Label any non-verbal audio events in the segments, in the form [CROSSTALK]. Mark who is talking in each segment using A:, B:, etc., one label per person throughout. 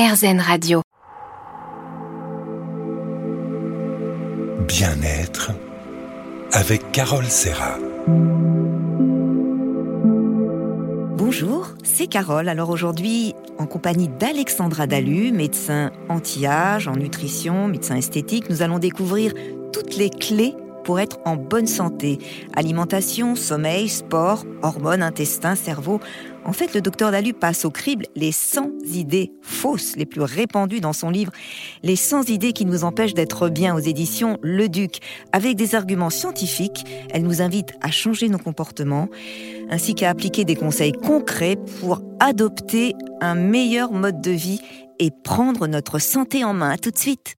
A: RZN Radio.
B: Bien-être avec Carole Serra.
C: Bonjour, c'est Carole. Alors aujourd'hui, en compagnie d'Alexandra Dalu, médecin anti-âge, en nutrition, médecin esthétique, nous allons découvrir toutes les clés pour être en bonne santé. Alimentation, sommeil, sport, hormones, intestin, cerveau. En fait, le docteur Dalu passe au crible les 100 idées fausses les plus répandues dans son livre Les 100 idées qui nous empêchent d'être bien aux éditions Le Duc. Avec des arguments scientifiques, elle nous invite à changer nos comportements ainsi qu'à appliquer des conseils concrets pour adopter un meilleur mode de vie et prendre notre santé en main. tout de suite.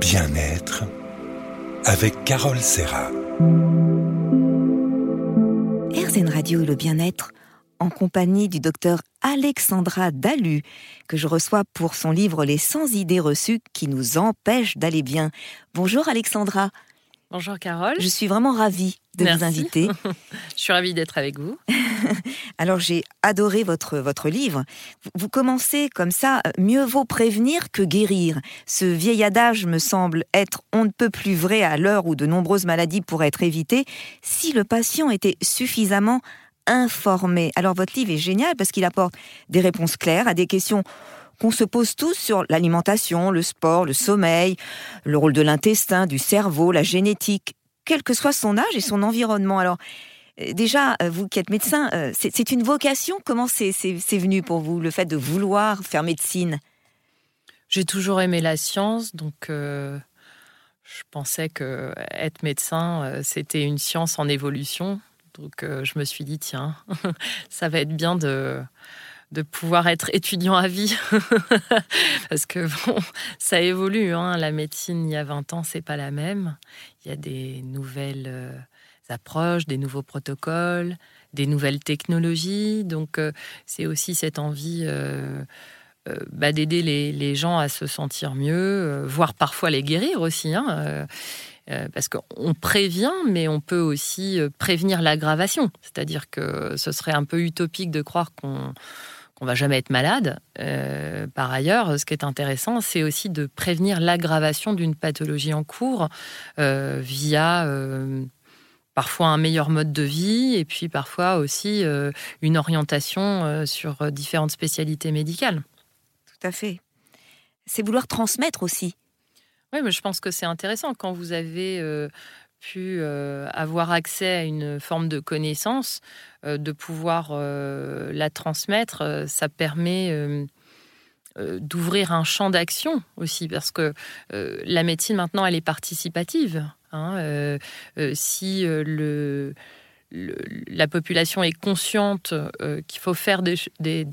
B: Bien-être avec Carole Serra.
C: RZN Radio et le bien-être en compagnie du docteur Alexandra Dalu, que je reçois pour son livre Les 100 idées reçues qui nous empêchent d'aller bien. Bonjour Alexandra.
D: Bonjour Carole.
C: Je suis vraiment ravie de vous inviter. [LAUGHS]
D: Je suis ravie d'être avec vous. [LAUGHS]
C: Alors j'ai adoré votre, votre livre. Vous commencez comme ça, mieux vaut prévenir que guérir. Ce vieil adage me semble être on ne peut plus vrai à l'heure où de nombreuses maladies pourraient être évitées si le patient était suffisamment informé. Alors votre livre est génial parce qu'il apporte des réponses claires à des questions qu'on se pose tous sur l'alimentation, le sport, le sommeil, le rôle de l'intestin, du cerveau, la génétique, quel que soit son âge et son environnement. Alors, euh, déjà, euh, vous qui êtes médecin, euh, c'est une vocation. Comment c'est venu pour vous, le fait de vouloir faire médecine?
D: J'ai toujours aimé la science, donc je pensais que être médecin, c'était une science en évolution. Donc je me suis dit, tiens, [LAUGHS] ça va être bien de de pouvoir être étudiant à vie. [LAUGHS] Parce que bon, ça évolue. Hein. La médecine, il y a 20 ans, c'est pas la même. Il y a des nouvelles euh, approches, des nouveaux protocoles, des nouvelles technologies. Donc, euh, c'est aussi cette envie euh, bah, d'aider les, gens à se sentir mieux, voire parfois les guérir aussi. Hein, parce qu'on prévient, mais on peut aussi prévenir l'aggravation. C'est-à-dire que ce serait un peu utopique de croire qu'on qu'on va jamais être malade. Euh, par ailleurs, ce qui est intéressant, c'est aussi de prévenir l'aggravation d'une pathologie en cours euh, via euh, parfois un meilleur mode de vie et puis parfois aussi une orientation sur différentes spécialités médicales.
C: Tout à fait. C'est vouloir transmettre aussi.
D: Oui, mais je pense que c'est intéressant quand vous avez euh, avoir accès à une forme de connaissance, euh, de pouvoir euh, la transmettre, ça permet d'ouvrir un champ d'action aussi, parce que la médecine maintenant, elle est participative. Hein, si le, la population est consciente qu'il faut faire des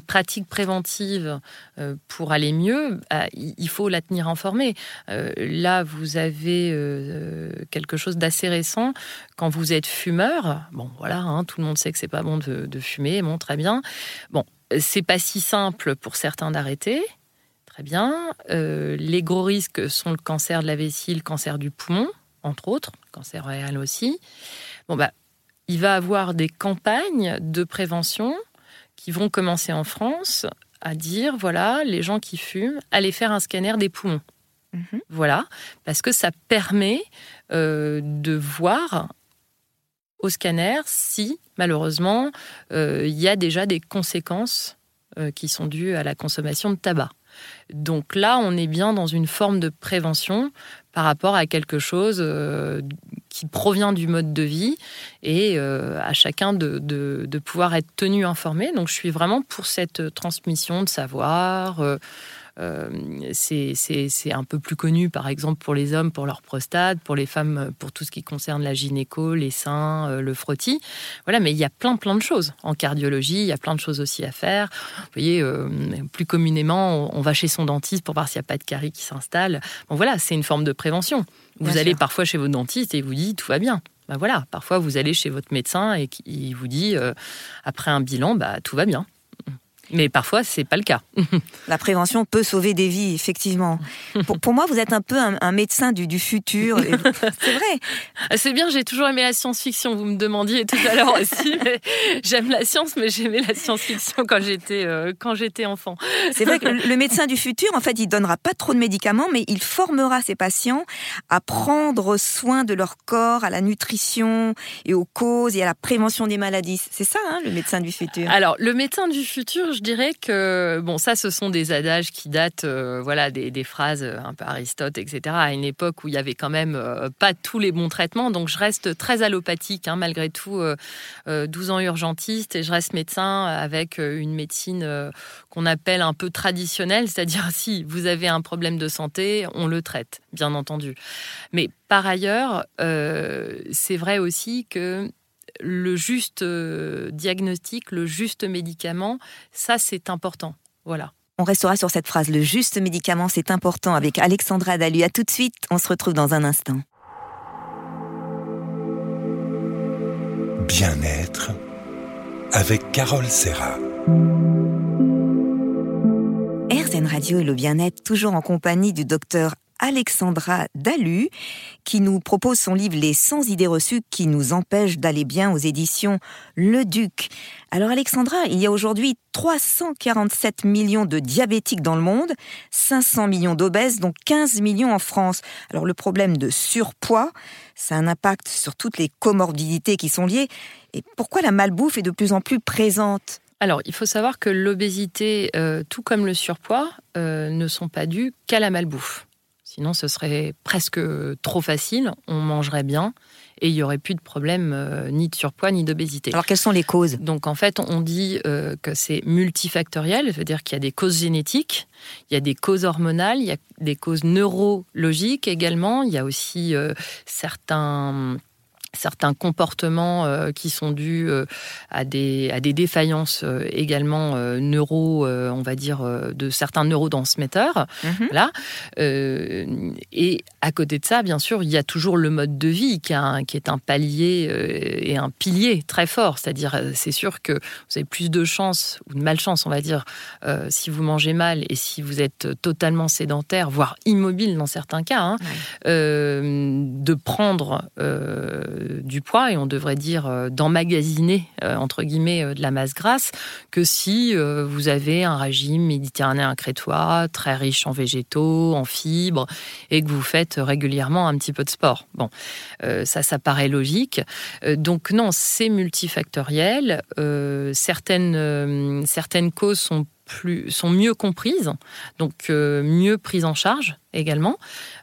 D: pratiques préventives euh, pour aller mieux, bah, il faut la tenir informée. Euh, là, vous avez euh, quelque chose d'assez récent. Quand vous êtes fumeur, bon, voilà, hein, tout le monde sait que c'est pas bon de, fumer, bon, très bien. Bon, c'est pas si simple pour certains d'arrêter. Très bien. les gros risques sont le cancer de la vessie, le cancer du poumon, entre autres, cancer réel aussi. Bon, bah, il va avoir des campagnes de prévention qui vont commencer en France à dire voilà, les gens qui fument, allez faire un scanner des poumons. Mhm. Voilà, parce que ça permet euh, de voir au scanner si, malheureusement, euh, il y a déjà des conséquences euh, qui sont dues à la consommation de tabac. Donc là, on est bien dans une forme de prévention par rapport à quelque chose qui provient du mode de vie et euh, à chacun de, pouvoir être tenu informé. Donc je suis vraiment pour cette transmission de savoir. Euh, euh, c'est un peu plus connu, par exemple, pour les hommes, pour leur prostate, pour les femmes, pour tout ce qui concerne la gynéco, les seins, euh, le frottis. Voilà, mais il y a plein, plein de choses. En cardiologie, il y a plein de choses aussi à faire. Vous voyez, euh, plus communément, on va chez son dentiste pour voir s'il n'y a pas de carie qui s'installe. Bon, voilà, c'est une forme de prévention. Vous allez parfois chez votre dentiste et il vous dit tout va bien. Ben voilà, parfois vous allez chez votre médecin et il vous dit après un bilan, bah tout va bien. Mais parfois, c'est pas le cas. [LAUGHS]
C: La prévention peut sauver des vies, effectivement. Pour, moi, vous êtes un peu un, médecin du, futur. [LAUGHS] c'est vrai.
D: Ah, c'est bien, j'ai toujours aimé la science-fiction. Vous me demandiez tout à l'heure aussi. [LAUGHS] J'aime la science, mais j'aimais la science-fiction quand j'étais euh, quand j'étais enfant.
C: C'est vrai que le médecin du futur, en fait, il donnera pas trop de médicaments, mais il formera ses patients à prendre soin de leur corps, à la nutrition et aux causes et à la prévention des maladies. C'est ça, hein, le médecin du futur.
D: Alors, le médecin du futur, je dirais que bon, ça, ce sont des adages qui datent, euh, voilà, des, phrases un peu Aristote, etc. À une époque où il y avait quand même euh, pas tous les bons traitements, donc je reste très allopathique, hein, malgré tout, 12 euh, ans urgentiste et je reste médecin avec une médecine qu'on appelle un peu traditionnelle, c'est-à-dire si vous avez un problème de santé, on le traite, bien entendu. Mais par ailleurs, c'est vrai aussi que le juste euh, diagnostic, le juste médicament, ça c'est important. Voilà.
C: On restera sur cette phrase, le juste médicament, c'est important, avec Alexandra Dalu. À tout de suite, on se retrouve dans un instant.
B: Bien-être avec Carole Serra.
C: RZN Radio et le bien-être, toujours en compagnie du docteur Alexandra Dalu, qui nous propose son livre Les 100 idées reçues qui nous empêchent d'aller bien aux éditions Le Duc. Alors Alexandra, il y a aujourd'hui 347 millions de diabétiques dans le monde, 500 millions d'obèses, dont 15 millions en France. Alors le problème de surpoids, ça a un impact sur toutes les comorbidités qui sont liées. Et pourquoi la malbouffe est de plus en plus présente?
D: Alors, il faut savoir que l'obésité, euh, tout comme le surpoids, euh, ne sont pas dus qu'à la malbouffe. Sinon, ce serait presque trop facile, on mangerait bien et il n'y aurait plus de problème euh, ni de surpoids ni d'obésité.
C: Alors, quelles sont les causes?
D: Donc, en fait, on dit euh, que c'est multifactoriel, c'est-à-dire qu'il y a des causes génétiques, il y a des causes hormonales, il y a des causes neurologiques également, il y a aussi euh, certains certains comportements euh, qui sont dus euh, à, des, à des défaillances euh, également neuro, on va dire, de certains neurotransmetteurs. Voilà. et à côté de ça, bien sûr, il y a toujours le mode de vie qui, qui est un palier et un pilier très fort. C'est-à-dire, c'est sûr que vous avez plus de chance ou de malchance, on va dire, si vous mangez mal et si vous êtes totalement sédentaire, voire immobile dans certains cas, hein, de prendre du poids et on devrait dire euh, d'emmagasiner euh, entre guillemets euh, de la masse grasse que si vous avez un régime méditerranéen crétois très riche en végétaux, en fibres et que vous faites régulièrement un petit peu de sport. Bon, ça, ça paraît logique. donc non, c'est multifactoriel. certaines certaines causes sont plus, sont mieux comprises, donc mieux prises en charge également.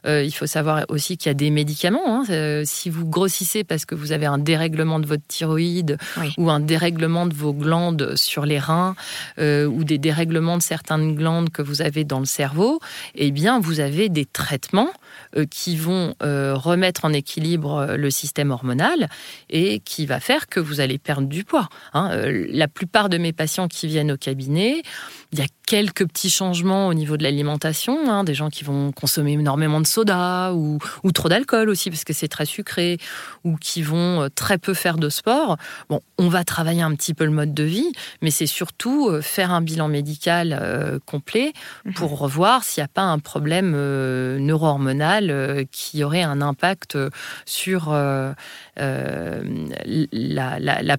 D: Euh, il faut savoir aussi qu'il y a des médicaments. Hein. Euh, si vous grossissez parce que vous avez un dérèglement de votre thyroïde ou un dérèglement de vos glandes sur les reins euh, ou des dérèglements de certaines glandes que vous avez dans le cerveau, eh bien, vous avez des traitements qui vont remettre en équilibre le système hormonal et qui va faire que vous allez perdre du poids. Hein. la plupart de mes patients qui viennent au cabinet, il y a quelques petits changements au niveau de l'alimentation, hein, des gens qui vont consommer énormément de soda ou, trop d'alcool aussi parce que c'est très sucré, ou qui vont euh, très peu faire de sport. Bon, on va travailler un petit peu le mode de vie, mais c'est surtout euh, faire un bilan médical euh, complet mhm. pour revoir s'il n'y a pas un problème neuro-hormonal qui aurait un impact sur la,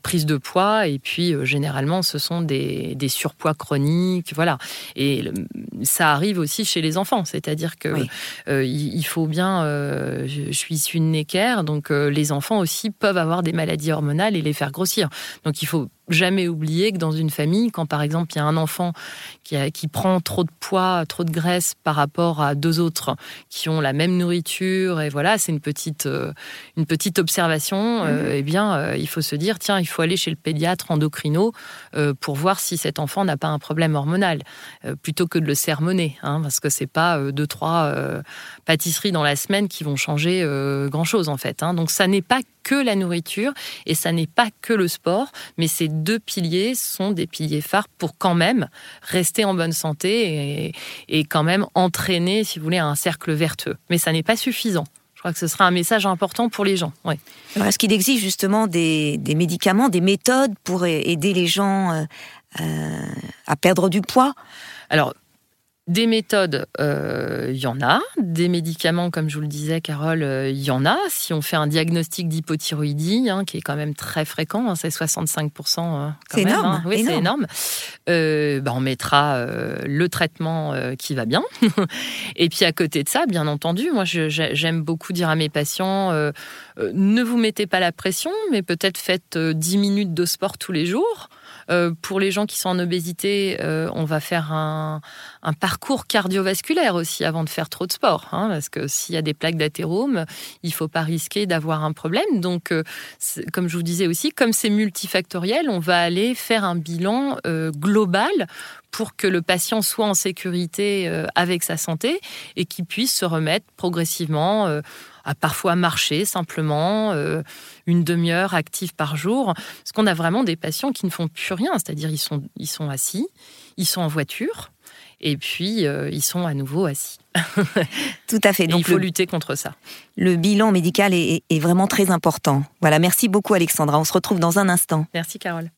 D: prise de poids. Et puis, généralement, ce sont des, des surpoids chroniques, voilà. Et ça arrive aussi chez les enfants, c'est-à-dire que euh, il, faut bien. Euh, je, suis issue de Necker, donc euh, les enfants aussi peuvent avoir des maladies hormonales et les faire grossir. Donc il faut jamais oublier que dans une famille, quand par exemple il y a un enfant qui, qui, prend trop de poids, trop de graisse par rapport à deux autres qui ont la même nourriture, et voilà, c'est une petite, euh, une petite observation, euh, mhm. eh bien, euh, il faut se dire, tiens, il faut aller chez le pédiatre endocrino pour voir si cet enfant n'a pas un problème hormonal, plutôt que de le sermonner, hein, parce que c'est pas deux, trois pâtisseries dans la semaine qui vont changer grand-chose en fait. Hein. Donc ça n'est pas que la nourriture et ça n'est pas que le sport, mais ces deux piliers sont des piliers phares pour quand même rester en bonne santé et, quand même entraîner, si vous voulez, un cercle vertueux. Mais ça n'est pas suffisant. Je crois que ce sera un message important pour les gens.
C: est-ce qu'il existe justement des, médicaments, des méthodes pour aider les gens euh, à perdre du poids
D: Alors, des méthodes, il euh, y en a. Des médicaments, comme je vous le disais, Carole, il euh, y en a. Si on fait un diagnostic d'hypothyroïdie, hein, qui est quand même très fréquent, hein, c'est 65%. Hein,
C: c'est énorme.
D: Oui, c'est énorme. Euh, bah, on mettra le traitement qui va bien. [LAUGHS] Et puis à côté de ça, bien entendu, moi j'aime beaucoup dire à mes patients, ne vous mettez pas la pression, mais peut-être faites 10 minutes de sport tous les jours. Euh, pour les gens qui sont en obésité, euh, on va faire un, parcours cardiovasculaire aussi avant de faire trop de sport, hein, parce que s'il y a des plaques d'athérome, il faut pas risquer d'avoir un problème. Donc, euh, comme je vous disais aussi, comme c'est multifactoriel, on va aller faire un bilan global pour que le patient soit en sécurité avec sa santé et qu'il puisse se remettre progressivement à parfois marcher simplement euh, une demi-heure active par jour. Parce qu'on a vraiment des patients qui ne font plus rien, c'est-à-dire ils sont, ils sont assis, ils sont en voiture, et puis euh, ils sont à nouveau assis. [LAUGHS]
C: Tout à fait.
D: Donc il faut lutter contre ça.
C: Le bilan médical est, est vraiment très important. Voilà, merci beaucoup Alexandra. On se retrouve dans un instant.
D: Merci Carole.